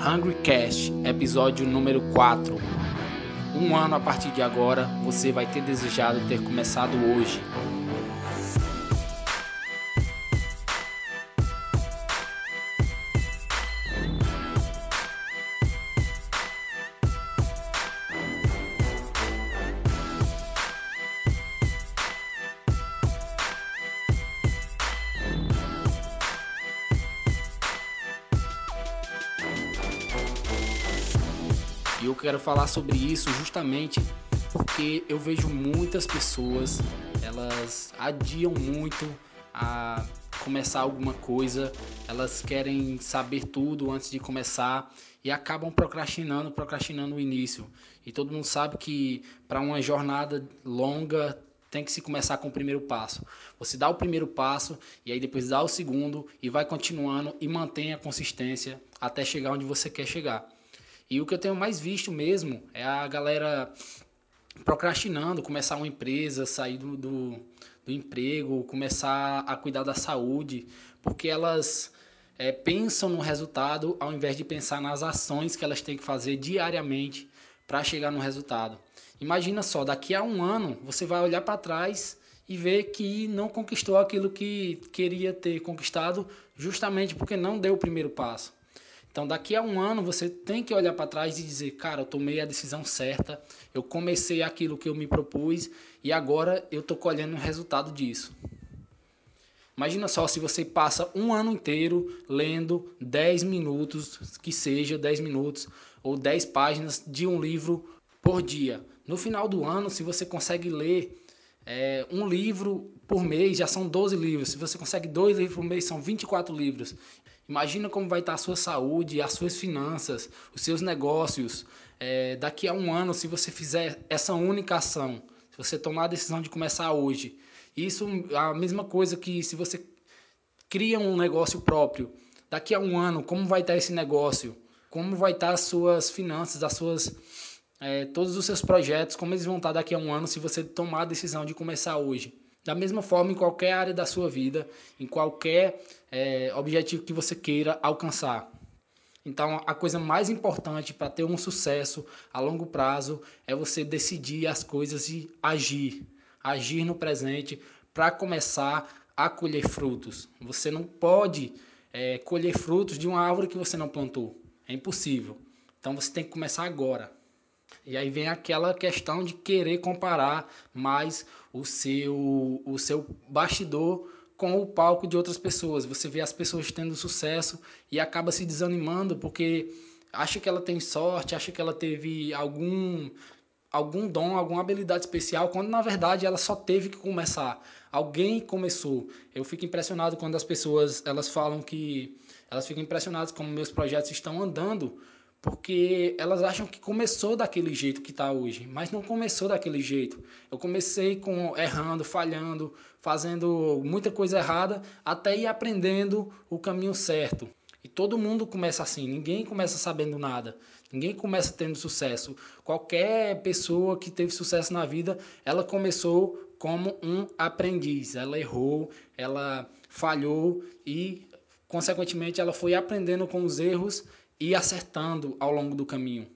Hungry Cast, episódio número 4. Um ano a partir de agora, você vai ter desejado ter começado hoje. E eu quero falar sobre isso justamente porque eu vejo muitas pessoas, elas adiam muito a começar alguma coisa, elas querem saber tudo antes de começar e acabam procrastinando, procrastinando o início. E todo mundo sabe que para uma jornada longa tem que se começar com o primeiro passo. Você dá o primeiro passo e aí depois dá o segundo e vai continuando e mantém a consistência até chegar onde você quer chegar. E o que eu tenho mais visto mesmo é a galera procrastinando, começar uma empresa, sair do, do, do emprego, começar a cuidar da saúde, porque elas é, pensam no resultado ao invés de pensar nas ações que elas têm que fazer diariamente para chegar no resultado. Imagina só, daqui a um ano você vai olhar para trás e ver que não conquistou aquilo que queria ter conquistado justamente porque não deu o primeiro passo. Então, daqui a um ano, você tem que olhar para trás e dizer: cara, eu tomei a decisão certa, eu comecei aquilo que eu me propus e agora eu estou colhendo o resultado disso. Imagina só se você passa um ano inteiro lendo 10 minutos, que seja 10 minutos, ou 10 páginas de um livro por dia. No final do ano, se você consegue ler é, um livro por mês, já são 12 livros. Se você consegue dois livros por mês, são 24 livros. Imagina como vai estar a sua saúde, as suas finanças, os seus negócios. É, daqui a um ano, se você fizer essa única ação, se você tomar a decisão de começar hoje, isso é a mesma coisa que se você cria um negócio próprio. Daqui a um ano, como vai estar esse negócio? Como vai estar as suas finanças, as suas, é, todos os seus projetos, como eles vão estar daqui a um ano se você tomar a decisão de começar hoje? Da mesma forma, em qualquer área da sua vida, em qualquer é, objetivo que você queira alcançar. Então, a coisa mais importante para ter um sucesso a longo prazo é você decidir as coisas e agir. Agir no presente para começar a colher frutos. Você não pode é, colher frutos de uma árvore que você não plantou. É impossível. Então, você tem que começar agora. E aí vem aquela questão de querer comparar mais o seu, o seu bastidor com o palco de outras pessoas. Você vê as pessoas tendo sucesso e acaba se desanimando porque acha que ela tem sorte, acha que ela teve algum algum dom, alguma habilidade especial, quando na verdade ela só teve que começar. Alguém começou. Eu fico impressionado quando as pessoas elas falam que elas ficam impressionadas como meus projetos estão andando, porque elas acham que começou daquele jeito que está hoje, mas não começou daquele jeito. Eu comecei com errando, falhando, fazendo muita coisa errada, até ir aprendendo o caminho certo. E todo mundo começa assim, ninguém começa sabendo nada, ninguém começa tendo sucesso. Qualquer pessoa que teve sucesso na vida, ela começou como um aprendiz. Ela errou, ela falhou e, consequentemente, ela foi aprendendo com os erros e acertando ao longo do caminho.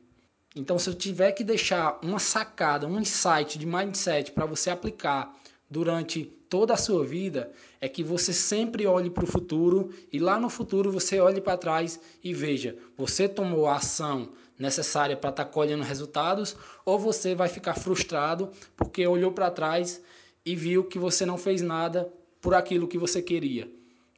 Então, se eu tiver que deixar uma sacada, um insight de mindset para você aplicar durante toda a sua vida, é que você sempre olhe para o futuro e lá no futuro você olhe para trás e veja: você tomou a ação necessária para estar tá colhendo resultados ou você vai ficar frustrado porque olhou para trás e viu que você não fez nada por aquilo que você queria.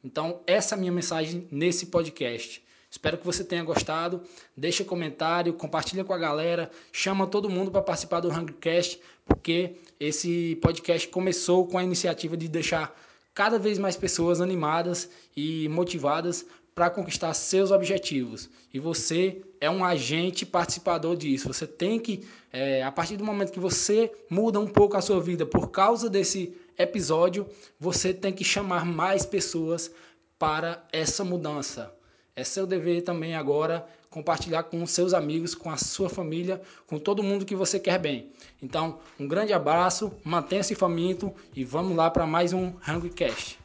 Então, essa é a minha mensagem nesse podcast. Espero que você tenha gostado. Deixa comentário, compartilha com a galera, chama todo mundo para participar do Hungrycast, porque esse podcast começou com a iniciativa de deixar cada vez mais pessoas animadas e motivadas para conquistar seus objetivos. E você é um agente participador disso. Você tem que, é, a partir do momento que você muda um pouco a sua vida por causa desse episódio, você tem que chamar mais pessoas para essa mudança. É seu dever também agora compartilhar com seus amigos, com a sua família, com todo mundo que você quer bem. Então, um grande abraço, mantenha-se faminto e vamos lá para mais um Hungrycast.